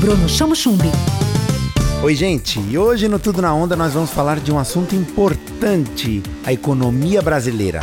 Bruno Chamo Chumbi. Oi, gente, e hoje no Tudo na Onda nós vamos falar de um assunto importante: a economia brasileira.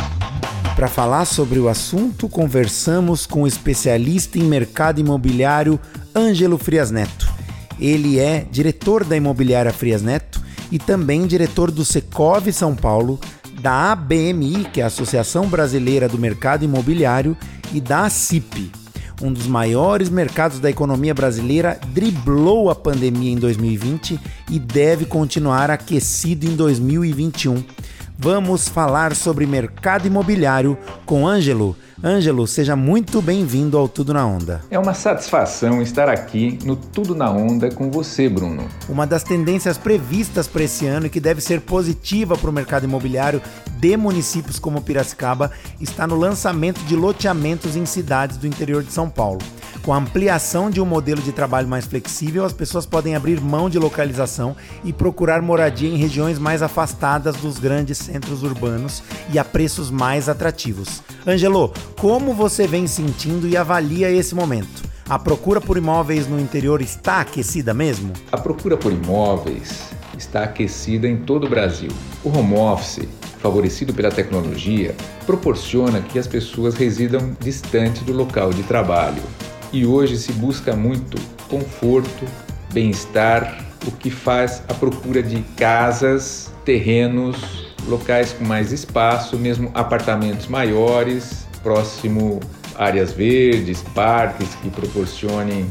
Para falar sobre o assunto, conversamos com o especialista em mercado imobiliário Ângelo Frias Neto. Ele é diretor da imobiliária Frias Neto e também diretor do Secov São Paulo, da ABMI, que é a Associação Brasileira do Mercado Imobiliário, e da CIP, um dos maiores mercados da economia brasileira, driblou a pandemia em 2020 e deve continuar aquecido em 2021. Vamos falar sobre mercado imobiliário com Ângelo. Ângelo, seja muito bem-vindo ao Tudo na Onda. É uma satisfação estar aqui no Tudo na Onda com você, Bruno. Uma das tendências previstas para esse ano e que deve ser positiva para o mercado imobiliário de municípios como Piracicaba está no lançamento de loteamentos em cidades do interior de São Paulo. Com a ampliação de um modelo de trabalho mais flexível, as pessoas podem abrir mão de localização e procurar moradia em regiões mais afastadas dos grandes centros urbanos e a preços mais atrativos. Angelo, como você vem sentindo e avalia esse momento? A procura por imóveis no interior está aquecida mesmo? A procura por imóveis está aquecida em todo o Brasil. O home office, favorecido pela tecnologia, proporciona que as pessoas residam distante do local de trabalho. E hoje se busca muito conforto, bem-estar, o que faz a procura de casas, terrenos, locais com mais espaço, mesmo apartamentos maiores, próximo áreas verdes, parques que proporcionem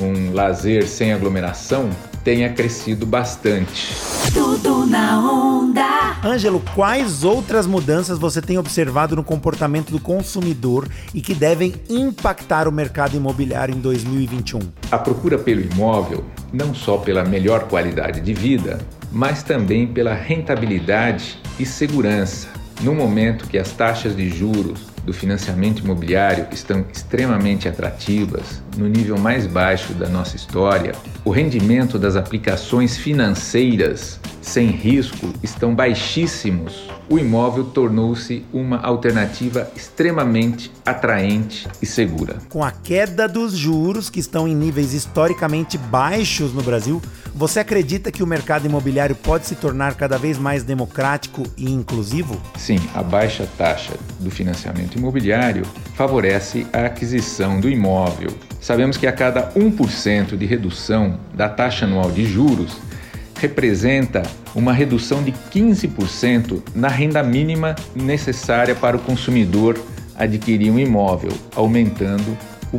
um lazer sem aglomeração, tenha crescido bastante. Tudo na onda. Ângelo, quais outras mudanças você tem observado no comportamento do consumidor e que devem impactar o mercado imobiliário em 2021? A procura pelo imóvel, não só pela melhor qualidade de vida, mas também pela rentabilidade e segurança. No momento que as taxas de juros do financiamento imobiliário estão extremamente atrativas, no nível mais baixo da nossa história, o rendimento das aplicações financeiras sem risco estão baixíssimos, o imóvel tornou-se uma alternativa extremamente atraente e segura. Com a queda dos juros, que estão em níveis historicamente baixos no Brasil, você acredita que o mercado imobiliário pode se tornar cada vez mais democrático e inclusivo? Sim, a baixa taxa do financiamento imobiliário favorece a aquisição do imóvel. Sabemos que a cada 1% de redução da taxa anual de juros, representa uma redução de 15% na renda mínima necessária para o consumidor adquirir um imóvel, aumentando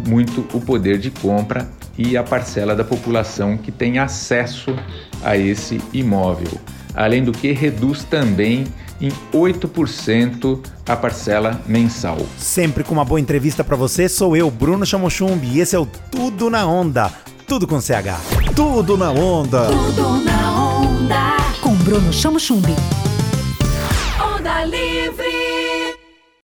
muito o poder de compra e a parcela da população que tem acesso a esse imóvel. Além do que, reduz também em 8% a parcela mensal. Sempre com uma boa entrevista para você, sou eu, Bruno Chamochumbi, e esse é o Tudo na Onda. Tudo com CH. Tudo na Onda. Tudo na onda. Com Bruno Chamo Chumbi. Onda Livre.